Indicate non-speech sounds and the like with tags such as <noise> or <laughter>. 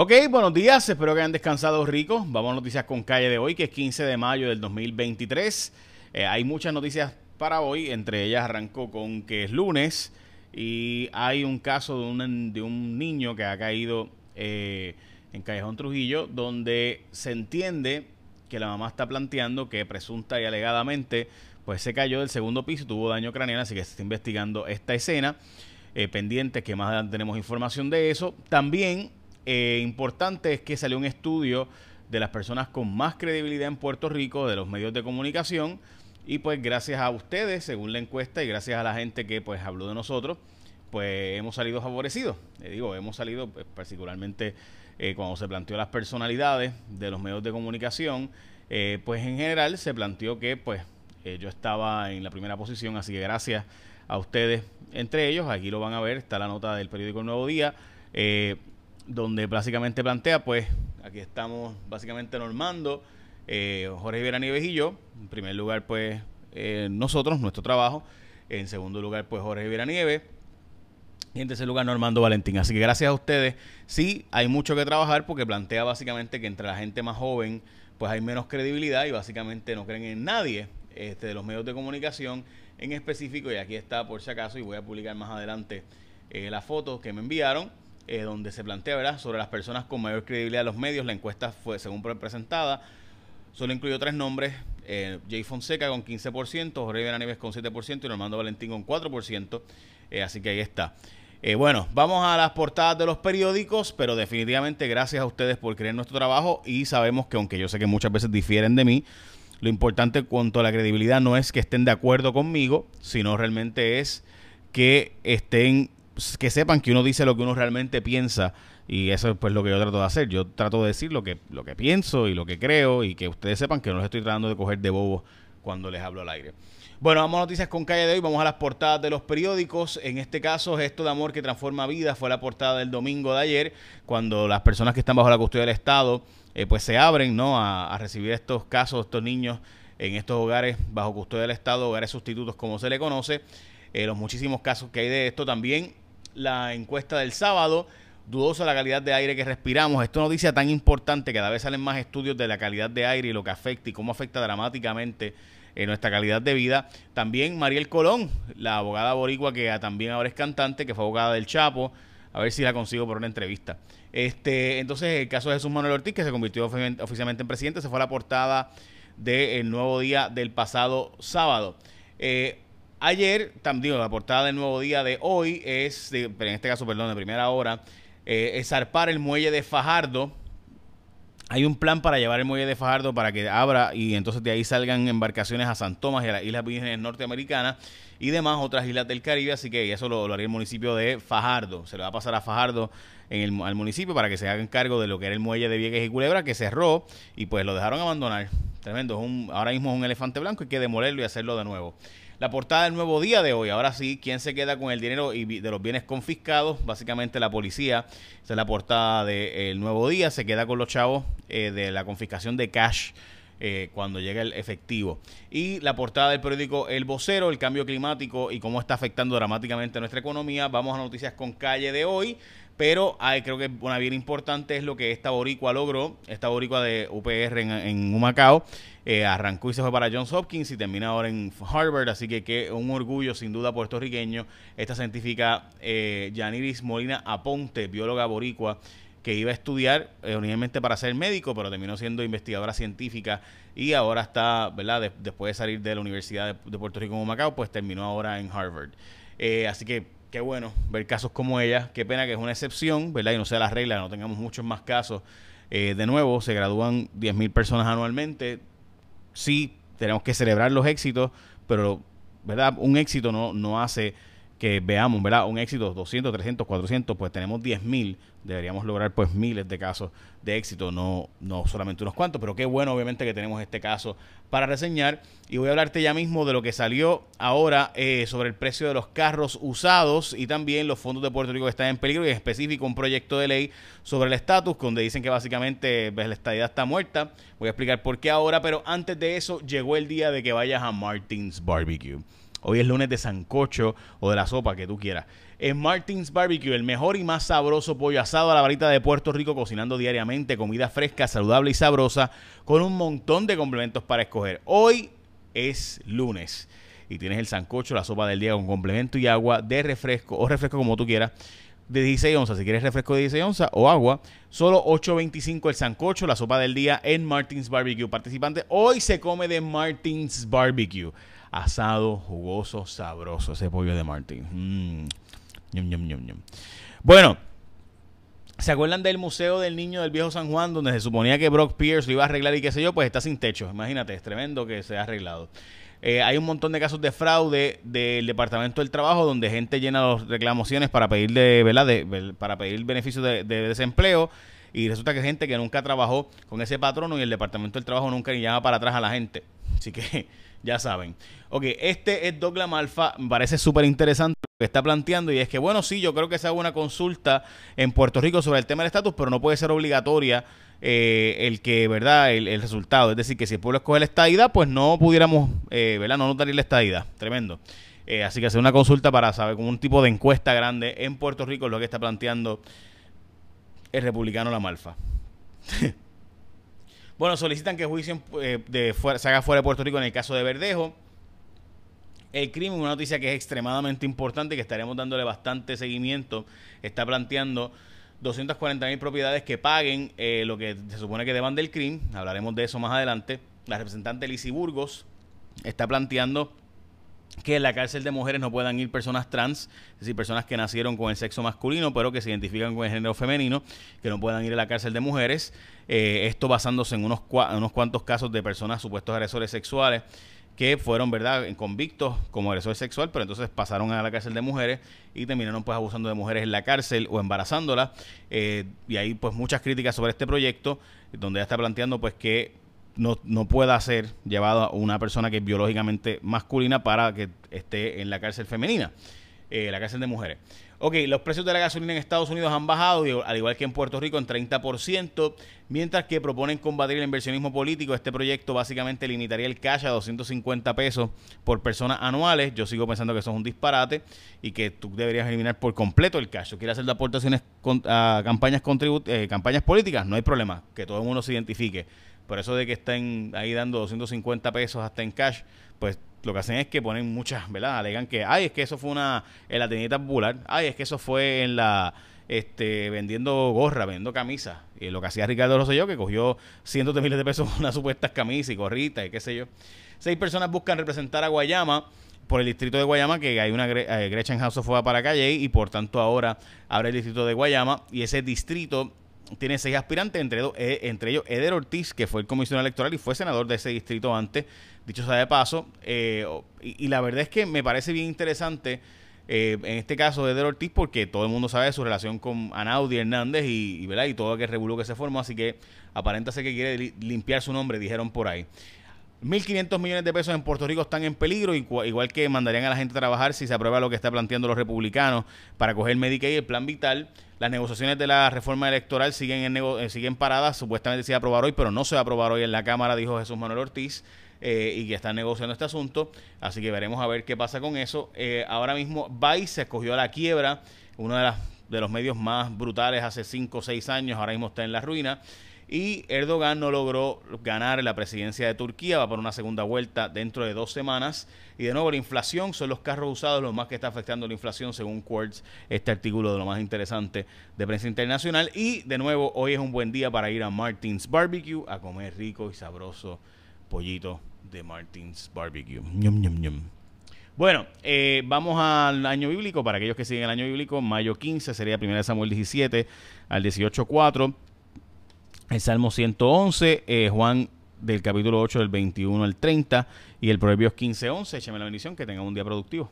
Ok, buenos días, espero que hayan descansado ricos. Vamos a noticias con calle de hoy, que es 15 de mayo del 2023. Eh, hay muchas noticias para hoy, entre ellas arrancó con que es lunes y hay un caso de un, de un niño que ha caído eh, en Callejón Trujillo, donde se entiende que la mamá está planteando que presunta y alegadamente pues se cayó del segundo piso y tuvo daño craneal, así que se está investigando esta escena. Eh, pendiente, que más adelante tenemos información de eso. También eh, importante es que salió un estudio de las personas con más credibilidad en Puerto Rico, de los medios de comunicación, y pues gracias a ustedes, según la encuesta, y gracias a la gente que pues habló de nosotros, pues hemos salido favorecidos. Le digo, hemos salido pues, particularmente eh, cuando se planteó las personalidades de los medios de comunicación, eh, pues en general se planteó que pues yo estaba en la primera posición, así que gracias a ustedes, entre ellos, aquí lo van a ver, está la nota del periódico El Nuevo Día. Donde básicamente plantea, pues, aquí estamos básicamente normando, eh, Jorge Rivera Nieves y yo, en primer lugar, pues, eh, nosotros, nuestro trabajo, en segundo lugar, pues, Jorge Rivera Nieves, y en tercer lugar, Normando Valentín. Así que gracias a ustedes, sí, hay mucho que trabajar porque plantea básicamente que entre la gente más joven, pues hay menos credibilidad y básicamente no creen en nadie este, de los medios de comunicación en específico, y aquí está por si acaso, y voy a publicar más adelante eh, la foto que me enviaron eh, donde se plantea ¿verdad? sobre las personas con mayor credibilidad de los medios. La encuesta fue, según presentada, solo incluyó tres nombres. Eh, Jay Fonseca con 15%, Jorge Nieves con 7% y Normando Valentín con 4%. Eh, así que ahí está. Eh, bueno, vamos a las portadas de los periódicos, pero definitivamente gracias a ustedes por creer en nuestro trabajo y sabemos que aunque yo sé que muchas veces difieren de mí, lo importante cuanto a la credibilidad no es que estén de acuerdo conmigo, sino realmente es que estén que sepan que uno dice lo que uno realmente piensa y eso es pues lo que yo trato de hacer. Yo trato de decir lo que, lo que pienso y lo que creo y que ustedes sepan que no les estoy tratando de coger de bobo cuando les hablo al aire. Bueno, vamos a noticias con calle de hoy, vamos a las portadas de los periódicos. En este caso, Gesto de Amor que Transforma Vidas fue la portada del domingo de ayer, cuando las personas que están bajo la custodia del Estado eh, pues se abren ¿no? A, a, recibir estos casos, estos niños en estos hogares bajo custodia del Estado, hogares sustitutos como se le conoce. Eh, los muchísimos casos que hay de esto también la encuesta del sábado. Dudosa la calidad de aire que respiramos. Esto noticia tan importante cada vez salen más estudios de la calidad de aire y lo que afecta y cómo afecta dramáticamente en nuestra calidad de vida. También Mariel Colón, la abogada boricua que también ahora es cantante, que fue abogada del Chapo. A ver si la consigo por una entrevista. Este, entonces, el caso de Jesús Manuel Ortiz, que se convirtió oficialmente en presidente, se fue a la portada del nuevo día del pasado sábado. Eh, Ayer, también la portada del nuevo día de hoy es, en este caso, perdón, de primera hora, eh, es zarpar el muelle de Fajardo. Hay un plan para llevar el muelle de Fajardo para que abra y entonces de ahí salgan embarcaciones a San Tomás y a las Islas Vírgenes Norteamericanas y demás otras islas del Caribe, así que eso lo, haría el municipio de Fajardo. Se le va a pasar a Fajardo en el, al municipio para que se hagan cargo de lo que era el muelle de Vieques y Culebra, que cerró y pues lo dejaron abandonar. Tremendo, un, ahora mismo es un elefante blanco, hay que demolerlo y hacerlo de nuevo. La portada del nuevo día de hoy. Ahora sí, ¿quién se queda con el dinero y de los bienes confiscados? Básicamente la policía. Esa es la portada del nuevo día. Se queda con los chavos eh, de la confiscación de cash. Eh, cuando llega el efectivo. Y la portada del periódico El Vocero, el cambio climático y cómo está afectando dramáticamente nuestra economía. Vamos a noticias con calle de hoy. Pero hay, creo que una bien importante es lo que esta boricua logró, esta boricua de UPR en, en Humacao, eh, arrancó y se fue para Johns Hopkins y termina ahora en Harvard, así que, que un orgullo sin duda puertorriqueño. Esta científica eh, Yaniris Molina Aponte, bióloga boricua, que iba a estudiar eh, originalmente para ser médico, pero terminó siendo investigadora científica y ahora está, ¿verdad? después de salir de la Universidad de, Puerto Rico en Humacao, pues terminó ahora en Harvard. Eh, así que qué bueno ver casos como ella. Qué pena que es una excepción, ¿verdad? Y no sea la regla, no tengamos muchos más casos. Eh, de nuevo, se gradúan 10.000 personas anualmente. Sí, tenemos que celebrar los éxitos, pero, ¿verdad? Un éxito no, no hace que veamos, ¿verdad? Un éxito 200, 300, 400, pues tenemos 10.000 deberíamos lograr pues miles de casos de éxito, no, no solamente unos cuantos, pero qué bueno obviamente que tenemos este caso para reseñar y voy a hablarte ya mismo de lo que salió ahora eh, sobre el precio de los carros usados y también los fondos de Puerto Rico que están en peligro y en específico un proyecto de ley sobre el estatus donde dicen que básicamente pues, la estadidad está muerta, voy a explicar por qué ahora, pero antes de eso llegó el día de que vayas a Martins Barbecue. Hoy es lunes de sancocho o de la sopa que tú quieras. En Martins Barbecue, el mejor y más sabroso pollo asado a la varita de Puerto Rico, cocinando diariamente comida fresca, saludable y sabrosa, con un montón de complementos para escoger. Hoy es lunes y tienes el sancocho, la sopa del día con complemento y agua de refresco o refresco como tú quieras de 16 onzas. Si quieres refresco de 16 onzas o agua, solo 8.25 el sancocho, la sopa del día en Martins Barbecue. Participante, hoy se come de Martins Barbecue. Asado, jugoso, sabroso ese pollo de Martins. Mm. Bueno, ¿Se acuerdan del Museo del Niño del Viejo San Juan, donde se suponía que Brock Pierce lo iba a arreglar y qué sé yo? Pues está sin techo. Imagínate, es tremendo que se ha arreglado. Eh, hay un montón de casos de fraude del Departamento del Trabajo donde gente llena las reclamaciones para pedir ¿verdad? para pedir beneficios de, desempleo y resulta que gente que nunca trabajó con ese patrono y el Departamento del Trabajo nunca ni llama para atrás a la gente. Así que <laughs> ya saben. Ok, este es Douglas Malfa, me parece súper interesante que está planteando y es que bueno, sí, yo creo que se haga una consulta en Puerto Rico sobre el tema del estatus, pero no puede ser obligatoria eh, el que, ¿verdad? El, resultado. Es decir, que si el pueblo escoge la estadidad, pues no pudiéramos, eh, ¿verdad? No notar la estadidad. Tremendo. Eh, así que hacer una consulta para saber, como un tipo de encuesta grande en Puerto Rico, lo que está planteando el republicano La Malfa. <laughs> bueno, solicitan que juicio de se haga fuera de Puerto Rico en el caso de Verdejo. El crimen, una noticia que es extremadamente importante y que estaremos dándole bastante seguimiento, está planteando 240 mil propiedades que paguen eh, lo que se supone que deban del crimen. Hablaremos de eso más adelante. La representante Lizzie Burgos está planteando que en la cárcel de mujeres no puedan ir personas trans, es decir, personas que nacieron con el sexo masculino, pero que se identifican con el género femenino, que no puedan ir a la cárcel de mujeres. Eh, esto basándose en unos, unos cuantos casos de personas supuestos agresores sexuales que fueron, ¿verdad?, convictos como agresor sexual, pero entonces pasaron a la cárcel de mujeres y terminaron pues abusando de mujeres en la cárcel o embarazándolas. Eh, y hay pues muchas críticas sobre este proyecto, donde ya está planteando pues que no, no pueda ser llevado una persona que es biológicamente masculina para que esté en la cárcel femenina, eh, la cárcel de mujeres. Ok, los precios de la gasolina en Estados Unidos han bajado, al igual que en Puerto Rico, en 30%, mientras que proponen combatir el inversionismo político. Este proyecto básicamente limitaría el cash a 250 pesos por persona anuales. Yo sigo pensando que eso es un disparate y que tú deberías eliminar por completo el cash. ¿Quieres hacer aportaciones a campañas, eh, campañas políticas? No hay problema, que todo el mundo se identifique. Por eso de que estén ahí dando 250 pesos hasta en cash, pues lo que hacen es que ponen muchas, ¿verdad? Alegan que, ay, es que eso fue una, en la tiendita popular, ay, es que eso fue en la, este, vendiendo gorra, vendiendo camisas. Y lo que hacía Ricardo Rosselló, que cogió cientos de miles de pesos unas supuestas camisas y gorritas y qué sé yo. Seis personas buscan representar a Guayama por el distrito de Guayama, que hay una eh, Gretchen House fue para calle y por tanto ahora abre el distrito de Guayama y ese distrito tiene seis aspirantes, entre, eh, entre ellos Eder Ortiz, que fue el comisionado electoral y fue senador de ese distrito antes, dicho sea de paso. Eh, y, la verdad es que me parece bien interesante, eh, en este caso de Eder Ortiz, porque todo el mundo sabe su relación con Anaudi Hernández y, ¿verdad? y todo aquel revuelo que se formó, así que aparenta ser que quiere limpiar su nombre, dijeron por ahí. 1.500 millones de pesos en Puerto Rico están en peligro, igual que mandarían a la gente a trabajar si se aprueba lo que está planteando los republicanos para coger Medicaid el plan vital. Las negociaciones de la reforma electoral siguen, en eh, siguen paradas, supuestamente se va a aprobar hoy, pero no se va a aprobar hoy en la Cámara, dijo Jesús Manuel Ortiz. Eh, y que están negociando este asunto. Así que veremos a ver qué pasa con eso. Eh, ahora mismo Vice se escogió a la quiebra, uno de, las, de los medios más brutales hace 5 o 6 años, ahora mismo está en la ruina. Y Erdogan no logró ganar la presidencia de Turquía, va por una segunda vuelta dentro de dos semanas. Y de nuevo, la inflación son los carros usados lo más que está afectando la inflación, según Quartz, este artículo de lo más interesante de prensa internacional. Y de nuevo, hoy es un buen día para ir a Martins Barbecue a comer rico y sabroso pollito de Martins Barbecue. Bueno, eh, vamos al año bíblico. Para aquellos que siguen el año bíblico, mayo 15 sería 1 Samuel 17 al 18.4 el Salmo 111, eh, Juan del capítulo 8 del 21 al 30 y el Proverbios 15.11. Écheme la bendición, que tenga un día productivo.